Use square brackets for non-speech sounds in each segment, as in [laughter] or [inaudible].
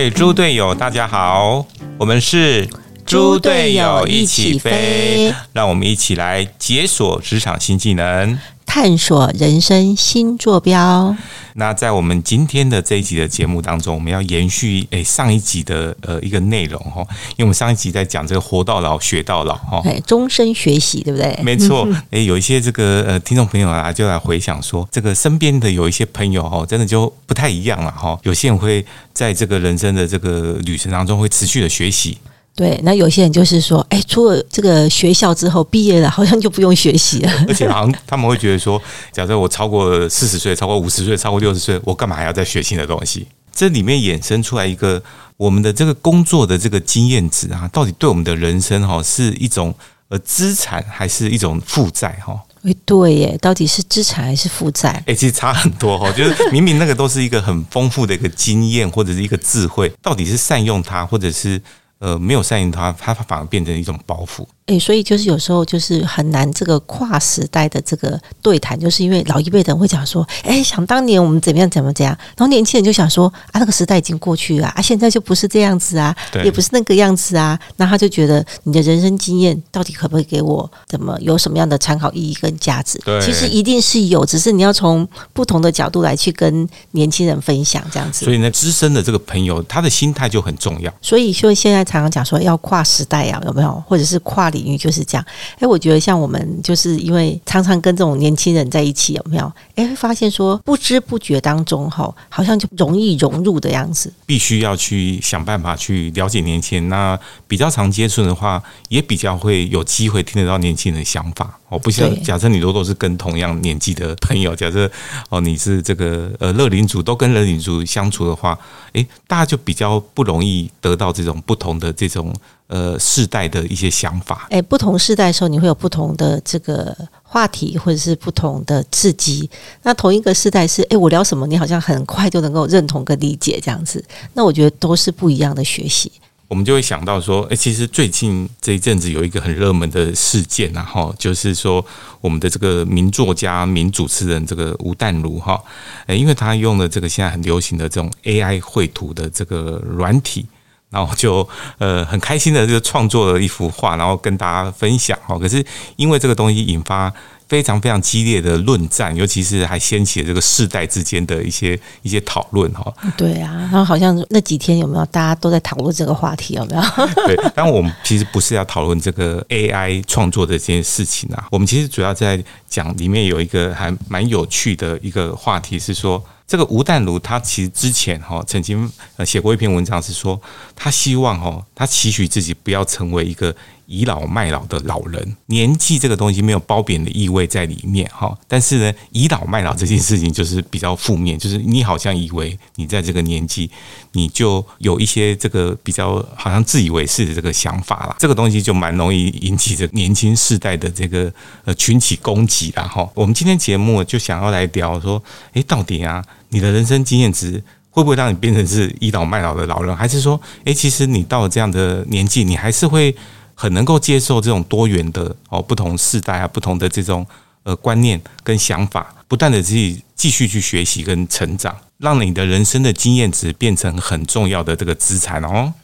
位猪队友，大家好，我们是猪队友一起飞，让我们一起来解锁职场新技能。探索人生新坐标。那在我们今天的这一集的节目当中，我们要延续诶上一集的呃一个内容哈，因为我们上一集在讲这个活到老学到老哈，对，终身学习，对不对？没错，[laughs] 诶，有一些这个呃听众朋友啊，就来回想说，这个身边的有一些朋友哈，真的就不太一样了哈。有些人会在这个人生的这个旅程当中，会持续的学习。对，那有些人就是说，哎，出了这个学校之后毕业了，好像就不用学习了。而且好像他们会觉得说，[laughs] 假设我超过四十岁、超过五十岁、超过六十岁，我干嘛还要再学新的东西？这里面衍生出来一个我们的这个工作的这个经验值啊，到底对我们的人生哈是一种呃资产还是一种负债哈？哎，对耶，到底是资产还是负债？哎，其实差很多哈，就是明明那个都是一个很丰富的一个经验或者是一个智慧，到底是善用它，或者是呃没有善用它，它反而变成一种包袱。哎，所以就是有时候就是很难这个跨时代的这个对谈，就是因为老一辈的人会讲说，哎，想当年我们怎么样怎么怎样，然后年轻人就想说啊，那个时代已经过去了啊，现在就不是这样子啊，也不是那个样子啊，那他就觉得你的人生经验到底可不可以给我怎么有什么样的参考意义跟价值？对其实一定是有，只是你要从不同的角度来去跟年轻人分享这样子。所以呢，资深的这个朋友，他的心态就很重要。所以就现在常常讲说要跨时代啊，有没有？或者是跨领域就是这样。哎，我觉得像我们就是因为常常跟这种年轻人在一起，有没有？哎，会发现说不知不觉当中，哈，好像就容易融入的样子。必须要去想办法去了解年轻人，那比较常接触的话，也比较会有机会听得到年轻人的想法。哦，不像假设你如果是跟同样年纪的朋友，假设哦你是这个呃乐龄族都跟乐龄族相处的话，诶，大家就比较不容易得到这种不同的这种呃世代的一些想法。诶，不同世代的时候，你会有不同的这个话题或者是不同的刺激。那同一个世代是诶，我聊什么，你好像很快就能够认同跟理解这样子。那我觉得都是不一样的学习。我们就会想到说，哎，其实最近这一阵子有一个很热门的事件，然后就是说，我们的这个名作家、名主持人这个吴淡如哈，哎，因为他用了这个现在很流行的这种 AI 绘图的这个软体，然后就呃很开心的就创作了一幅画，然后跟大家分享哈。可是因为这个东西引发。非常非常激烈的论战，尤其是还掀起了这个世代之间的一些一些讨论哈。对啊，然后好像那几天有没有大家都在讨论这个话题有没有？对，但我们其实不是要讨论这个 AI 创作的这件事情啊，我们其实主要在讲里面有一个还蛮有趣的一个话题是说，这个吴淡如他其实之前哈曾经呃写过一篇文章，是说他希望哈他期许自己不要成为一个。倚老卖老的老人，年纪这个东西没有褒贬的意味在里面哈。但是呢，倚老卖老这件事情就是比较负面，就是你好像以为你在这个年纪，你就有一些这个比较好像自以为是的这个想法了。这个东西就蛮容易引起这年轻世代的这个呃群体攻击了哈。我们今天节目就想要来聊说，诶，到底啊，你的人生经验值会不会让你变成是倚老卖老的老人，还是说，诶，其实你到了这样的年纪，你还是会。很能够接受这种多元的哦，不同世代啊，不同的这种呃观念跟想法，不断的去继续去学习跟成长，让你的人生的经验值变成很重要的这个资产哦。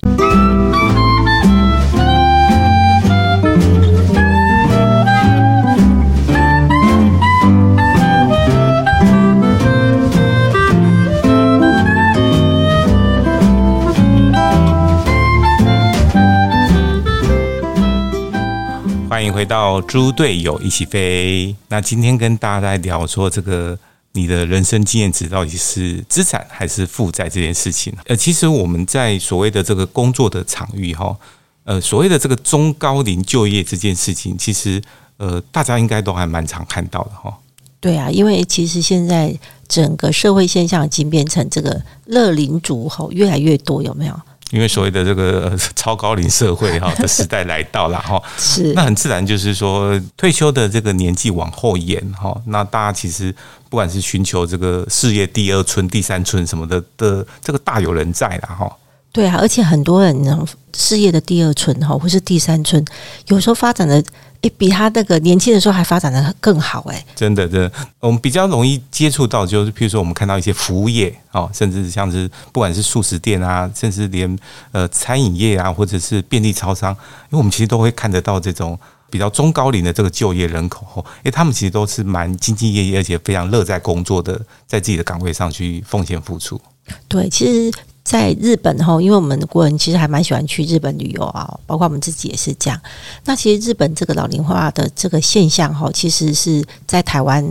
欢迎回到猪队友一起飞。那今天跟大家来聊说，这个你的人生经验值到底是资产还是负债这件事情。呃，其实我们在所谓的这个工作的场域哈，呃，所谓的这个中高龄就业这件事情，其实呃，大家应该都还蛮常看到的哈。对啊，因为其实现在整个社会现象已经变成这个乐龄族哈越来越多，有没有？因为所谓的这个 [laughs] 超高龄社会哈的时代来到了哈，是。那很自然就是说退休的这个年纪往后延哈，那大家其实不管是寻求这个事业第二春、第三春什么的的这个大有人在了哈。对啊，而且很多人呢，事业的第二春哈，或是第三春，有时候发展的诶，比他那个年轻的时候还发展的更好诶。真的，真的，我们比较容易接触到，就是譬如说，我们看到一些服务业哦，甚至像是不管是素食店啊，甚至连呃餐饮业啊，或者是便利超商，因为我们其实都会看得到这种比较中高龄的这个就业人口，因为他们其实都是蛮兢兢业业，而且非常乐在工作的，在自己的岗位上去奉献付出。对，其实。在日本哈，因为我们国人其实还蛮喜欢去日本旅游啊，包括我们自己也是这样。那其实日本这个老龄化的这个现象哈，其实是在台湾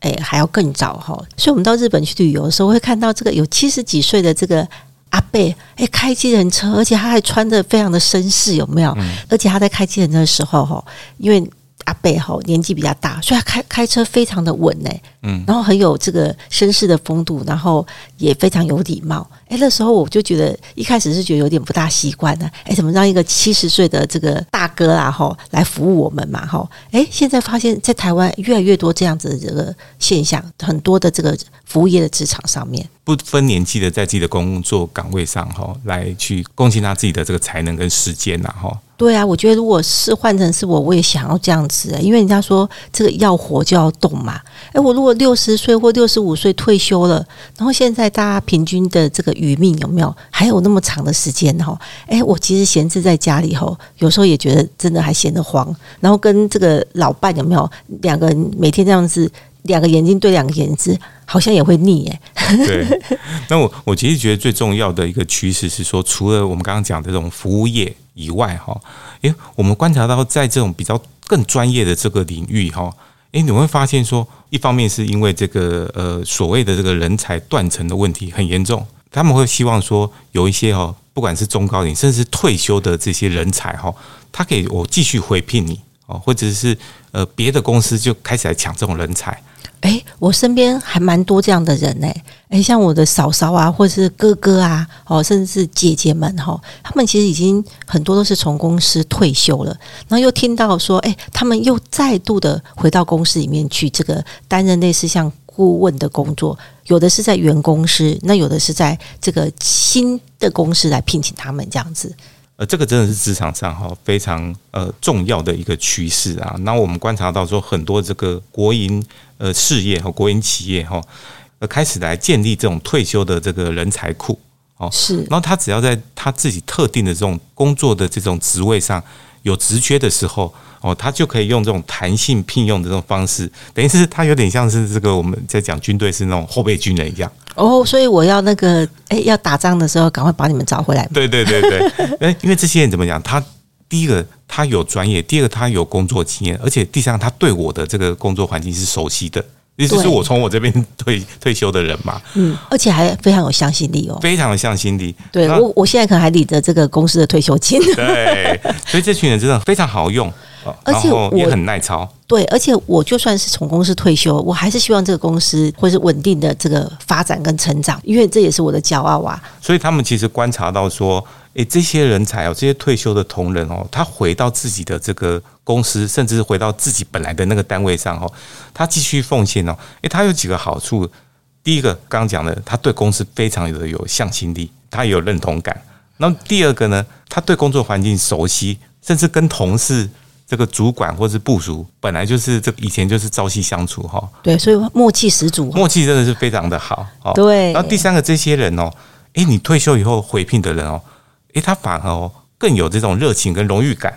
诶还要更早哈。所以我们到日本去旅游的时候，会看到这个有七十几岁的这个阿贝诶开机人车，而且他还穿的非常的绅士，有没有？而且他在开机人车的时候哈，因为阿贝哈年纪比较大，所以他开开车非常的稳呢。嗯，然后很有这个绅士的风度，然后也非常有礼貌。哎，那时候我就觉得一开始是觉得有点不大习惯呢。哎，怎么让一个七十岁的这个大哥啊，哈，来服务我们嘛，哈？哎，现在发现，在台湾越来越多这样子的这个现象，很多的这个服务业的职场上面，不分年纪的，在自己的工作岗位上，哈，来去贡献他自己的这个才能跟时间呐，哈。对啊，我觉得如果是换成是我，我也想要这样子，因为人家说这个要活就要动嘛。哎，我如果六十岁或六十五岁退休了，然后现在大家平均的这个余命有没有还有那么长的时间哈？哎，我其实闲置在家里吼，有时候也觉得真的还闲得慌。然后跟这个老伴有没有两个人每天这样子，两个眼睛对两个眼睛，好像也会腻哎。对，那我我其实觉得最重要的一个趋势是说，除了我们刚刚讲的这种服务业。以外哈，诶，我们观察到在这种比较更专业的这个领域哈，诶，你会发现说，一方面是因为这个呃所谓的这个人才断层的问题很严重，他们会希望说有一些哈，不管是中高龄甚至是退休的这些人才哈，他可以我继续回聘你哦，或者是呃别的公司就开始来抢这种人才。哎，我身边还蛮多这样的人呢。哎，像我的嫂嫂啊，或者是哥哥啊，哦，甚至是姐姐们哈，他们其实已经很多都是从公司退休了，然后又听到说，哎，他们又再度的回到公司里面去，这个担任类似像顾问的工作，有的是在原公司，那有的是在这个新的公司来聘请他们这样子。呃，这个真的是职场上哈非常呃重要的一个趋势啊。那我们观察到说，很多这个国营呃事业和国营企业哈，呃开始来建立这种退休的这个人才库哦。是，然后他只要在他自己特定的这种工作的这种职位上有职缺的时候。哦，他就可以用这种弹性聘用的这种方式，等于是他有点像是这个我们在讲军队是那种后备军人一样。哦，所以我要那个，哎，要打仗的时候，赶快把你们找回来。对对对对，[laughs] 哎，因为这些人怎么讲？他第一个他有专业，第二个他有工作经验，而且第三个他对我的这个工作环境是熟悉的。意思是我从我这边退退休的人嘛，嗯，而且还非常有向心力哦，非常有向心力。对我，我现在可能还领着这个公司的退休金。[laughs] 对，所以这群人真的非常好用。而且也很耐操，对，而且我就算是从公司退休，我还是希望这个公司会是稳定的这个发展跟成长，因为这也是我的骄傲啊。所以他们其实观察到说，诶，这些人才哦，这些退休的同仁哦，他回到自己的这个公司，甚至是回到自己本来的那个单位上哦，他继续奉献哦，诶，他有几个好处。第一个，刚刚讲的，他对公司非常的有向心力，他有认同感。那第二个呢，他对工作环境熟悉，甚至跟同事。这个主管或是部署本来就是这以前就是朝夕相处哈，对，所以默契十足，默契真的是非常的好。对，然后第三个这些人哦，诶，你退休以后回聘的人哦，诶，他反而哦更有这种热情跟荣誉感。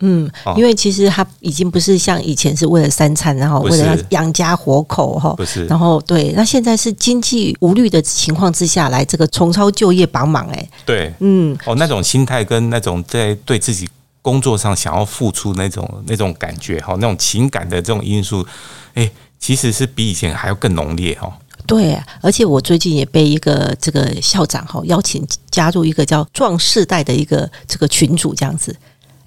嗯，因为其实他已经不是像以前是为了三餐，然后为了要养家活口哈，不是，然后对，那现在是经济无虑的情况之下来这个重操旧业帮忙哎，对，嗯，哦，那种心态跟那种在对自己。工作上想要付出那种那种感觉哈，那种情感的这种因素，哎，其实是比以前还要更浓烈哈。对，而且我最近也被一个这个校长哈邀请加入一个叫“壮世代”的一个这个群组，这样子。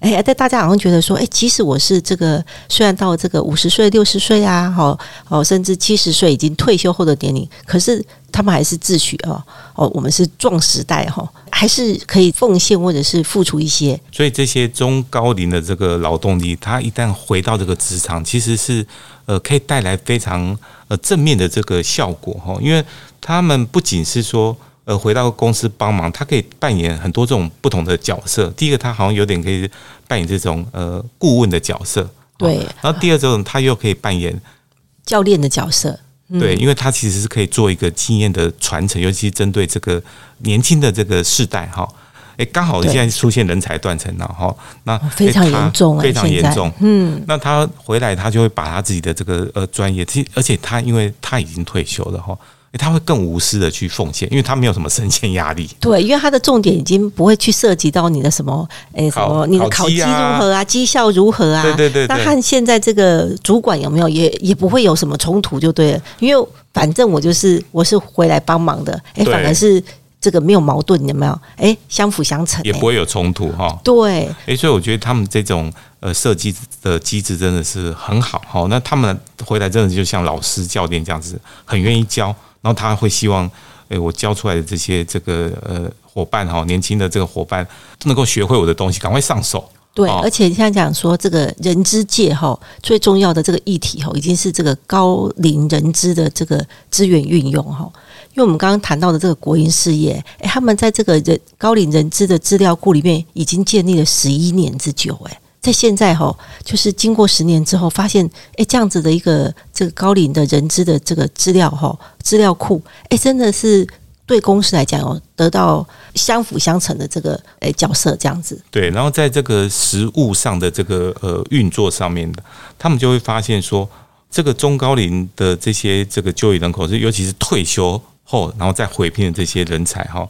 哎，但大家好像觉得说，哎，即使我是这个，虽然到这个五十岁、六十岁啊，哈，哦，甚至七十岁已经退休后的年龄，可是他们还是自诩哦，哦，我们是壮时代哈，还是可以奉献或者是付出一些。所以这些中高龄的这个劳动力，他一旦回到这个职场，其实是呃，可以带来非常呃正面的这个效果哈，因为他们不仅是说呃回到公司帮忙，他可以扮演很多这种不同的角色。第一个，他好像有点可以扮演这种呃顾问的角色，对。然后第二种，他又可以扮演教练的角色，对，因为他其实是可以做一个经验的传承，尤其是针对这个年轻的这个世代哈。哎，刚好现在出现人才断层了哈，那非常严重，非常严重。嗯，那他回来，他就会把他自己的这个呃专业，其而且他因为他已经退休了哈，他会更无私的去奉献，因为他没有什么升迁压力。对，因为他的重点已经不会去涉及到你的什么，哎，什么你的考绩如何啊，绩效如何啊？对对对。那和现在这个主管有没有也也不会有什么冲突就对了，因为反正我就是我是回来帮忙的，哎，反而是。这个没有矛盾，有没有？哎，相辅相成，也不会有冲突哈。对，哎，所以我觉得他们这种呃设计的机制真的是很好哈。那他们回来真的就像老师教练这样子，很愿意教，然后他会希望，哎，我教出来的这些这个呃伙伴哈，年轻的这个伙伴都能够学会我的东西，赶快上手。对，而且现在讲说这个人资界哈，最重要的这个议题哈，已经是这个高龄人资的这个资源运用哈。因为我们刚刚谈到的这个国营事业，诶，他们在这个人高龄人资的资料库里面已经建立了十一年之久，诶，在现在哈，就是经过十年之后，发现诶，这样子的一个这个高龄的人资的这个资料哈，资料库，诶，真的是对公司来讲哦，得到相辅相成的这个诶角色，这样子。对，然后在这个实物上的这个呃运作上面的，他们就会发现说，这个中高龄的这些这个就业人口是，尤其是退休。后，然后再回聘的这些人才哈，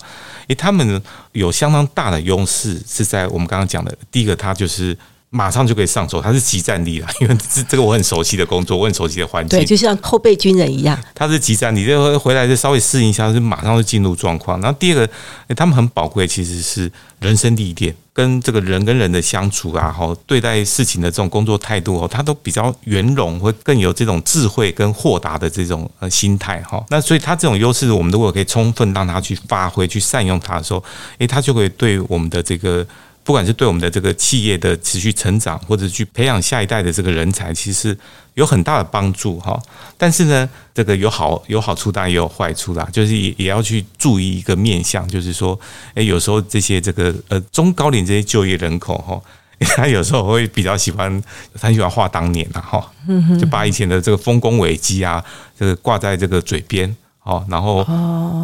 诶，他们有相当大的优势，是在我们刚刚讲的，第一个，他就是马上就可以上手，他是集战力了，[laughs] 因为这这个我很熟悉的工作，我很熟悉的环境，对，就像后备军人一样，他是集战力，就回来就稍微适应一下，就马上就进入状况。然后第二个，他们很宝贵，其实是人生历练。跟这个人跟人的相处啊，哈，对待事情的这种工作态度哦，他都比较圆融，会更有这种智慧跟豁达的这种呃心态哈。那所以他这种优势，我们如果可以充分让他去发挥、去善用他的时候，诶，他就会对我们的这个。不管是对我们的这个企业的持续成长，或者去培养下一代的这个人才，其实有很大的帮助哈。但是呢，这个有好有好处，当然也有坏处啦。就是也也要去注意一个面向，就是说，诶，有时候这些这个呃中高龄这些就业人口哈，[laughs] 他有时候会比较喜欢，很喜欢画当年啊哈，就把以前的这个丰功伟绩啊，这个挂在这个嘴边。哦，然后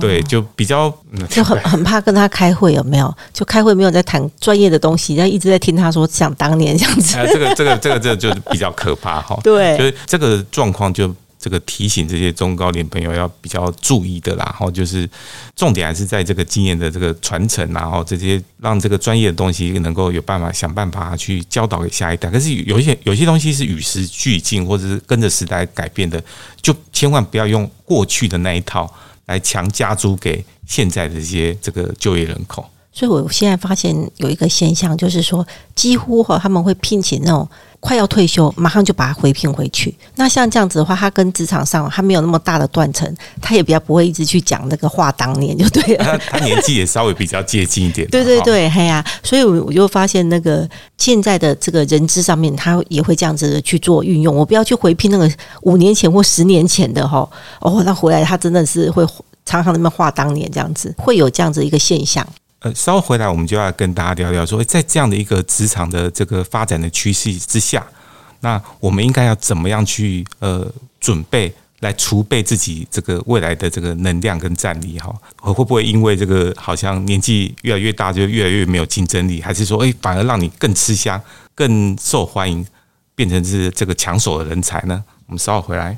对，就比较就很 [laughs] 很怕跟他开会，有没有？就开会没有在谈专业的东西，然后一直在听他说想当年这样子。这个这个这个这个就比较可怕哈。对，就是这个状况就。这个提醒这些中高龄朋友要比较注意的啦，然后就是重点还是在这个经验的这个传承，然后这些让这个专业的东西能够有办法想办法去教导给下一代。可是有一些有些东西是与时俱进，或者是跟着时代改变的，就千万不要用过去的那一套来强加租给现在的这些这个就业人口。所以我现在发现有一个现象，就是说几乎哈他们会聘请那种。快要退休，马上就把他回聘回去。那像这样子的话，他跟职场上他没有那么大的断层，他也比较不会一直去讲那个话当年就对了。他年纪也稍微比较接近一点。对对对，嘿呀，所以我我就发现那个现在的这个人资上面，他也会这样子的去做运用。我不要去回聘那个五年前或十年前的哈，哦，那回来他真的是会常常那么话当年这样子，会有这样子一个现象。呃，稍后回来我们就要跟大家聊聊，说在这样的一个职场的这个发展的趋势之下，那我们应该要怎么样去呃准备来储备自己这个未来的这个能量跟战力哈？会不会因为这个好像年纪越来越大就越来越没有竞争力，还是说哎反而让你更吃香、更受欢迎，变成是这个抢手的人才呢？我们稍后回来。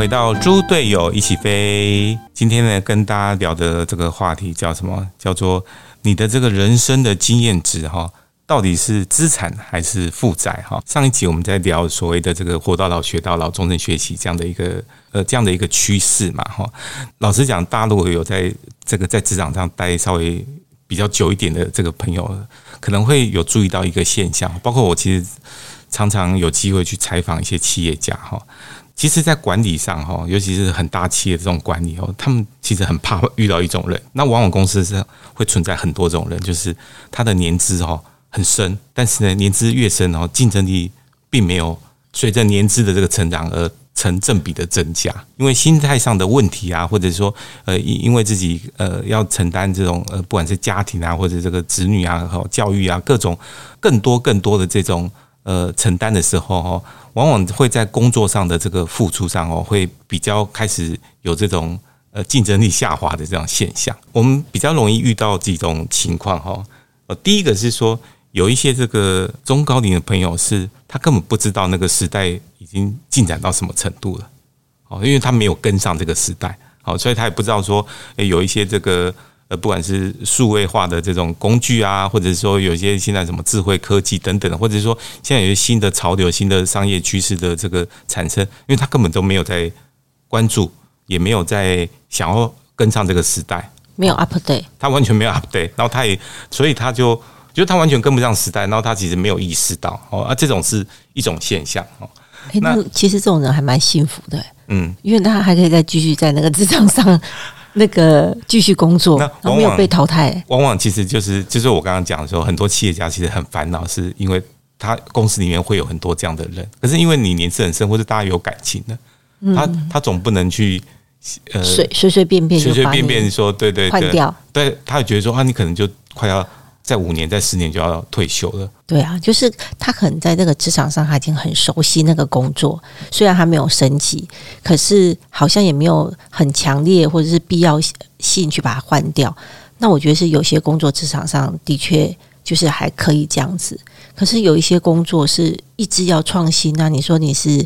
回到猪队友一起飞。今天呢，跟大家聊的这个话题叫什么？叫做你的这个人生的经验值哈，到底是资产还是负债哈？上一集我们在聊所谓的这个活到老学到老，终身学习这样的一个呃这样的一个趋势嘛哈。老实讲，大陆有在这个在职场上待稍微比较久一点的这个朋友，可能会有注意到一个现象，包括我其实常常有机会去采访一些企业家哈。其实，在管理上哈，尤其是很大企业这种管理哦，他们其实很怕遇到一种人。那往往公司是会存在很多种人，就是他的年资哈很深，但是呢，年资越深哦，竞争力并没有随着年资的这个成长而成正比的增加。因为心态上的问题啊，或者说呃，因因为自己呃要承担这种呃，不管是家庭啊，或者这个子女啊、和教育啊，各种更多更多的这种呃承担的时候哈。往往会在工作上的这个付出上哦，会比较开始有这种呃竞争力下滑的这样现象。我们比较容易遇到几种情况哈。呃，第一个是说有一些这个中高龄的朋友是，他根本不知道那个时代已经进展到什么程度了哦，因为他没有跟上这个时代，好，所以他也不知道说，诶，有一些这个。呃，不管是数位化的这种工具啊，或者说有些现在什么智慧科技等等，或者说现在有些新的潮流、新的商业趋势的这个产生，因为他根本都没有在关注，也没有在想要跟上这个时代，没有 update，他完全没有 update，然后他也，所以他就觉得他完全跟不上时代，然后他其实没有意识到哦，啊，这种是一种现象哦。那其实这种人还蛮幸福的，嗯，因为他还可以再继续在那个职场上。那个继续工作，那没有被淘汰。往往其实就是就是我刚刚讲的时候，很多企业家其实很烦恼，是因为他公司里面会有很多这样的人，可是因为你年纪很深，或者大家有感情的，他他总不能去呃随随随便便随随便便说对对换掉，对他也觉得说啊，你可能就快要。在五年，在十年就要退休了。对啊，就是他可能在这个职场上，他已经很熟悉那个工作，虽然他没有升级，可是好像也没有很强烈或者是必要性去把它换掉。那我觉得是有些工作职场上的确就是还可以这样子，可是有一些工作是一直要创新。那你说你是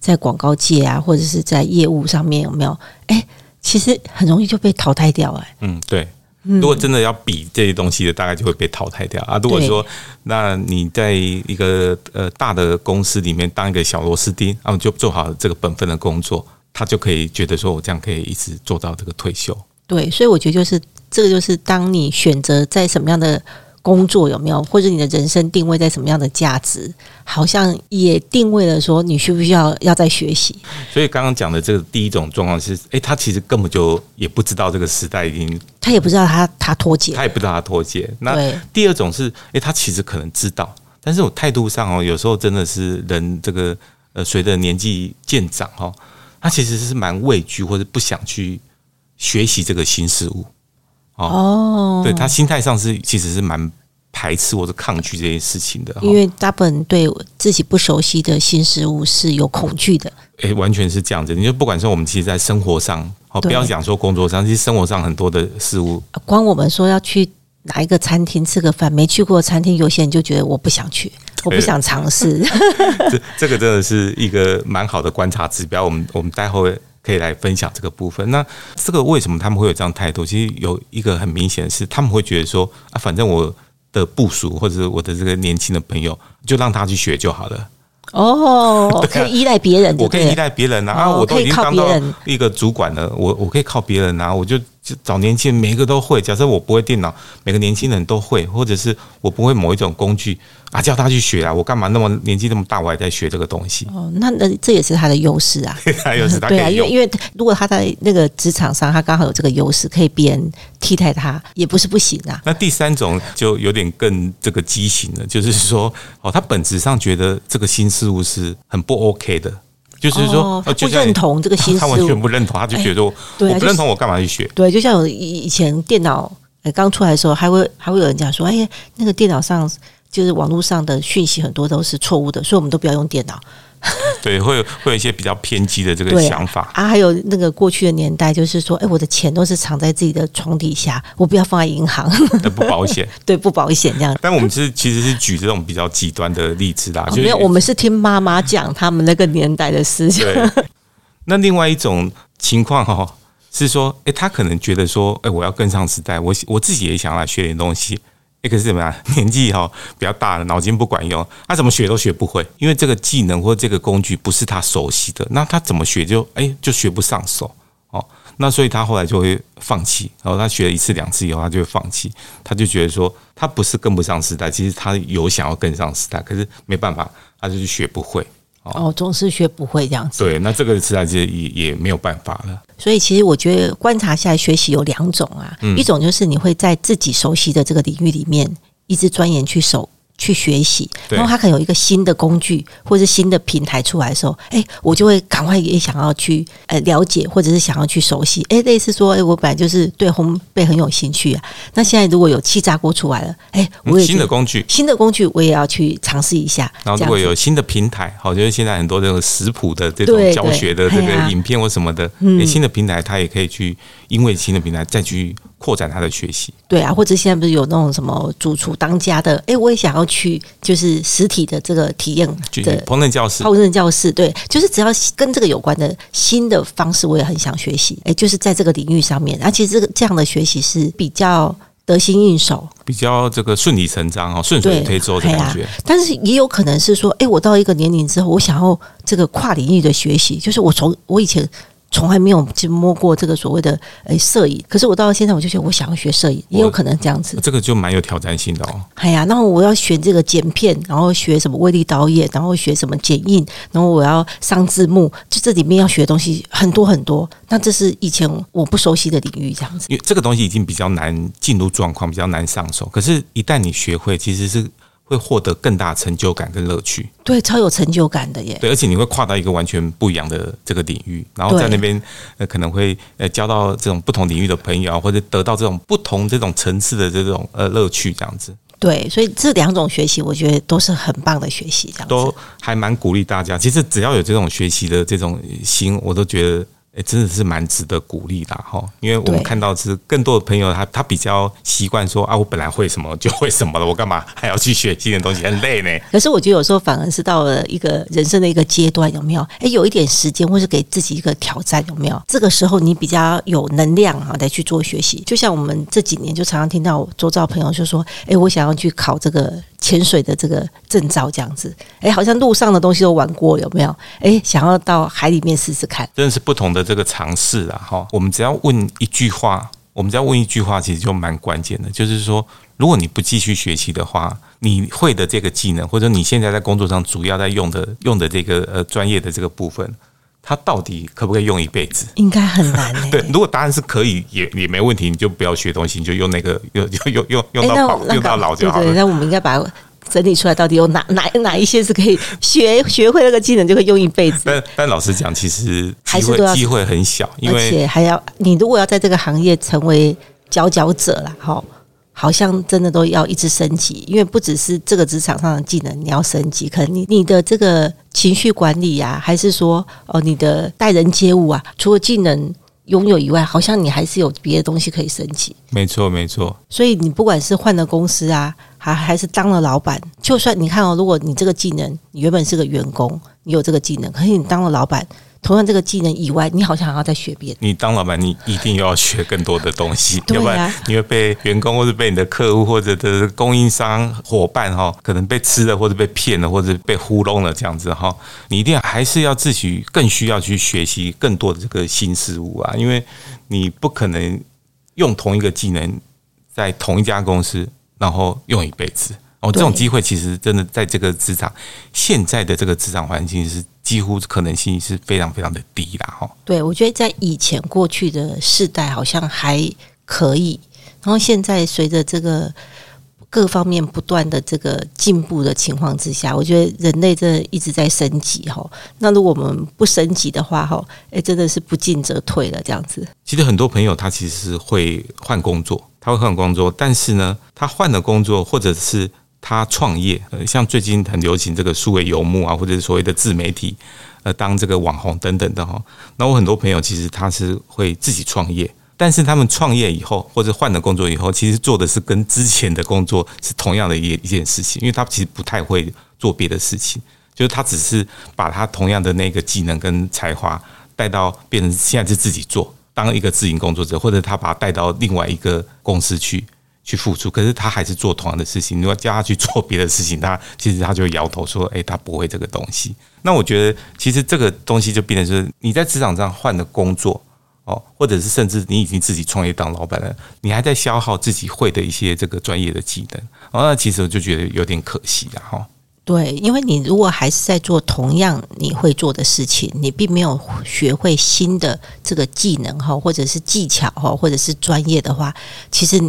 在广告界啊，或者是在业务上面有没有？哎，其实很容易就被淘汰掉。哎，嗯，对。如果真的要比这些东西的，大概就会被淘汰掉啊。如果说，那你在一个呃大的公司里面当一个小螺丝钉，那么就做好这个本分的工作，他就可以觉得说我这样可以一直做到这个退休。对，所以我觉得就是这个，就是当你选择在什么样的。工作有没有，或者你的人生定位在什么样的价值？好像也定位了说你需不需要要在学习。所以刚刚讲的这个第一种状况是，哎，他其实根本就也不知道这个时代已经，他也不知道他他脱节，他也不知道他脱节。那第二种是，哎，他其实可能知道，但是我态度上哦，有时候真的是人这个呃，随着年纪渐长哦，他其实是蛮畏惧或者不想去学习这个新事物。哦，对他心态上是其实是蛮排斥或者抗拒这件事情的，因为大部分对自己不熟悉的新事物是有恐惧的。哎，完全是这样子。你就不管说我们其实，在生活上，哦，不要讲说工作上，其实生活上很多的事物，光我们说要去哪一个餐厅吃个饭，没去过餐厅，有些人就觉得我不想去，我不想尝试。[laughs] 这这个真的是一个蛮好的观察指标。我们我们待会。可以来分享这个部分。那这个为什么他们会有这样态度？其实有一个很明显的是，他们会觉得说啊，反正我的部署或者是我的这个年轻的朋友，就让他去学就好了。哦，[laughs] 可以依赖别人，我可以依赖别人啊！我都已经当到一个主管了，我我可以靠别人啊！我就就找年轻人，每一个都会。假设我不会电脑，每个年轻人都会，或者是我不会某一种工具。啊，叫他去学啊！我干嘛那么年纪那么大，我还在学这个东西？哦，那那这也是他的优势啊，他优势对啊，因为因为如果他在那个职场上，他刚好有这个优势，可以别人替代他，也不是不行啊。那第三种就有点更这个畸形了，就是说，哦，他本质上觉得这个新事物是很不 OK 的，就是说不认同这个新思维，他完全不认同，他就觉得我不认同，我干嘛去学？对，就像我以以前电脑刚出来的时候，还会还会有人讲说，哎，那个电脑上。就是网络上的讯息很多都是错误的，所以我们都不要用电脑。[laughs] 对，会有会有一些比较偏激的这个想法啊。还有那个过去的年代，就是说，哎，我的钱都是藏在自己的床底下，我不要放在银行，不保险。[laughs] 对，不保险这样。但我们是其实是举这种比较极端的例子啦，没有，我们是听妈妈讲他们那个年代的思想。[laughs] 那另外一种情况哈，是说，哎，他可能觉得说，哎，我要跟上时代，我我自己也想要学点东西。一个是怎么样？[laughs] 年纪哈比较大了，脑筋不管用，他怎么学都学不会，因为这个技能或这个工具不是他熟悉的，那他怎么学就哎就学不上手哦。那所以他后来就会放弃。然后他学了一次两次以后，他就会放弃。他就觉得说，他不是跟不上时代，其实他有想要跟上时代，可是没办法，他就是学不会哦，总是学不会这样子。对，那这个时代其实也也没有办法了。所以其实我觉得观察下来学习有两种啊，一种就是你会在自己熟悉的这个领域里面一直钻研去守。去学习，然后他可能有一个新的工具或者新的平台出来的时候，哎，我就会赶快也想要去呃了解，或者是想要去熟悉。哎，类似说，哎，我本来就是对烘焙很有兴趣啊。那现在如果有气炸锅出来了，哎，我也新的工具，新的工具我也要去尝试一下。然后如果有新的平台，好，就是现在很多这种食谱的这种教学的这个影片或什么的，新的平台他也可以去，因为新的平台再去。扩展他的学习，对啊，或者现在不是有那种什么主厨当家的？哎，我也想要去，就是实体的这个体验的烹饪教室，烹饪教室，对，就是只要跟这个有关的新的方式，我也很想学习。哎，就是在这个领域上面，而且这个这样的学习是比较得心应手，比较这个顺理成章哦，顺水推舟的感觉。但是也有可能是说，哎，我到一个年龄之后，我想要这个跨领域的学习，就是我从我以前。从来没有去摸过这个所谓的诶摄影，可是我到现在我就觉得我想要学摄影，也有可能这样子。这个就蛮有挑战性的哦。哎呀，那我要学这个剪片，然后学什么威力导演，然后学什么剪映，然后我要上字幕，就这里面要学的东西很多很多。那这是以前我不熟悉的领域，这样子。因为这个东西已经比较难进入状况，比较难上手。可是，一旦你学会，其实是。会获得更大成就感跟乐趣，对，超有成就感的耶。对，而且你会跨到一个完全不一样的这个领域，然后在那边呃可能会呃交到这种不同领域的朋友，或者得到这种不同这种层次的这种呃乐趣，这样子。对，所以这两种学习，我觉得都是很棒的学习，这样都还蛮鼓励大家。其实只要有这种学习的这种心，我都觉得。哎，真的是蛮值得鼓励的哈，因为我们看到是更多的朋友，他他比较习惯说啊，我本来会什么就会什么了，我干嘛 [laughs] 还要去学新的东西，很累呢。[laughs] 可是我觉得有时候反而是到了一个人生的一个阶段，有没有？哎，有一点时间，或是给自己一个挑战，有没有？这个时候你比较有能量哈，来去做学习。就像我们这几年就常常听到周遭朋友就说，哎，我想要去考这个。潜水的这个证照这样子，哎，好像路上的东西都玩过，有没有？哎，想要到海里面试试看，真的是不同的这个尝试啊！哈，我们只要问一句话，我们只要问一句话，其实就蛮关键的，就是说，如果你不继续学习的话，你会的这个技能，或者你现在在工作上主要在用的用的这个呃专业的这个部分。它到底可不可以用一辈子？应该很难诶。[laughs] 对，如果答案是可以，也也没问题，你就不要学东西，你就用那个 [laughs] 用用用用用到用到老就好了。那我们应该把整理出来，到底有哪 [laughs] 哪哪一些是可以学学会那个技能就可以用一辈子？但但老实讲，其实机会机会很小，因为而且还要你如果要在这个行业成为佼佼者了，哈。好像真的都要一直升级，因为不只是这个职场上的技能你要升级，可能你你的这个情绪管理呀，还是说哦你的待人接物啊，除了技能拥有以外，好像你还是有别的东西可以升级。没错，没错。所以你不管是换了公司啊，还还是当了老板，就算你看哦，如果你这个技能你原本是个员工，你有这个技能，可是你当了老板。同样这个技能以外，你好像还要再学别的。你当老板，你一定要学更多的东西，要不然你会被员工或者被你的客户或者的供应商伙伴哈，可能被吃了或者被骗了或者被糊弄了这样子哈。你一定还是要自己更需要去学习更多的这个新事物啊，因为你不可能用同一个技能在同一家公司然后用一辈子。哦，这种机会其实真的在这个职场现在的这个职场环境是几乎可能性是非常非常的低啦，哈。对，我觉得在以前过去的世代好像还可以，然后现在随着这个各方面不断的这个进步的情况之下，我觉得人类真的一直在升级哈。那如果我们不升级的话，哈，哎，真的是不进则退了这样子。其实很多朋友他其实会换工作，他会换工作，但是呢，他换了工作或者是他创业，呃，像最近很流行这个数位游牧啊，或者是所谓的自媒体，呃，当这个网红等等的哈。那我很多朋友其实他是会自己创业，但是他们创业以后或者换了工作以后，其实做的是跟之前的工作是同样的一一件事情，因为他其实不太会做别的事情，就是他只是把他同样的那个技能跟才华带到变成现在是自己做，当一个自营工作者，或者他把他带到另外一个公司去。去付出，可是他还是做同样的事情。如果叫他去做别的事情，他其实他就摇头说：“哎，他不会这个东西。”那我觉得，其实这个东西就变成是你在职场上换的工作哦，或者是甚至你已经自己创业当老板了，你还在消耗自己会的一些这个专业的技能哦，那其实我就觉得有点可惜了哈。对，因为你如果还是在做同样你会做的事情，你并没有学会新的这个技能哈，或者是技巧哈，或者是专业的话，其实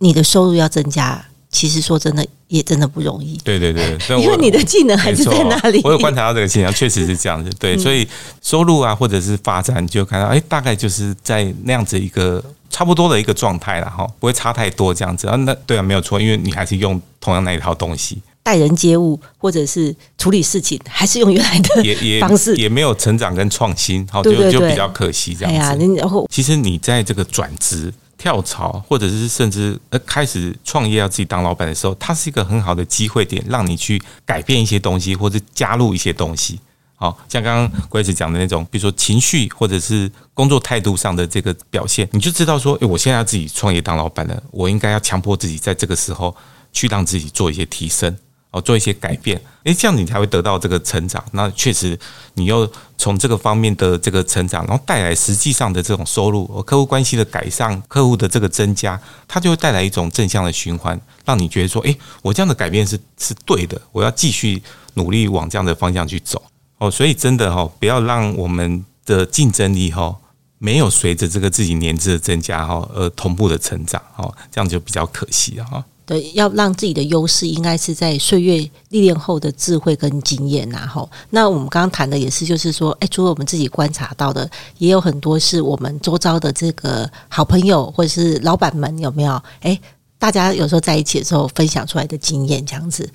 你的收入要增加，其实说真的也真的不容易。对对对，[laughs] 因为你的技能还是在那里。我有观察到这个现象，确实是这样子。对，所以收入啊，或者是发展，就看到哎，大概就是在那样子一个差不多的一个状态了哈，不会差太多这样子啊。那对啊，没有错，因为你还是用同样那一套东西。待人接物，或者是处理事情，还是用原来的方式，也没有成长跟创新，好就就比较可惜这样子。然后，其实你在这个转职、跳槽，或者是甚至呃开始创业要自己当老板的时候，它是一个很好的机会点，让你去改变一些东西，或者加入一些东西。好像刚刚鬼子讲的那种，比如说情绪或者是工作态度上的这个表现，你就知道说，诶，我现在要自己创业当老板了，我应该要强迫自己在这个时候去让自己做一些提升。哦，做一些改变，诶，这样你才会得到这个成长。那确实，你又从这个方面的这个成长，然后带来实际上的这种收入和客户关系的改善，客户的这个增加，它就会带来一种正向的循环，让你觉得说，诶，我这样的改变是是对的，我要继续努力往这样的方向去走。哦，所以真的哈，不要让我们的竞争力哈没有随着这个自己年资的增加哈而同步的成长，哈，这样就比较可惜了哈。要让自己的优势应该是在岁月历练后的智慧跟经验，然后，那我们刚刚谈的也是，就是说，哎，除了我们自己观察到的，也有很多是我们周遭的这个好朋友或者是老板们有没有？哎，大家有时候在一起的时候分享出来的经验，这样子。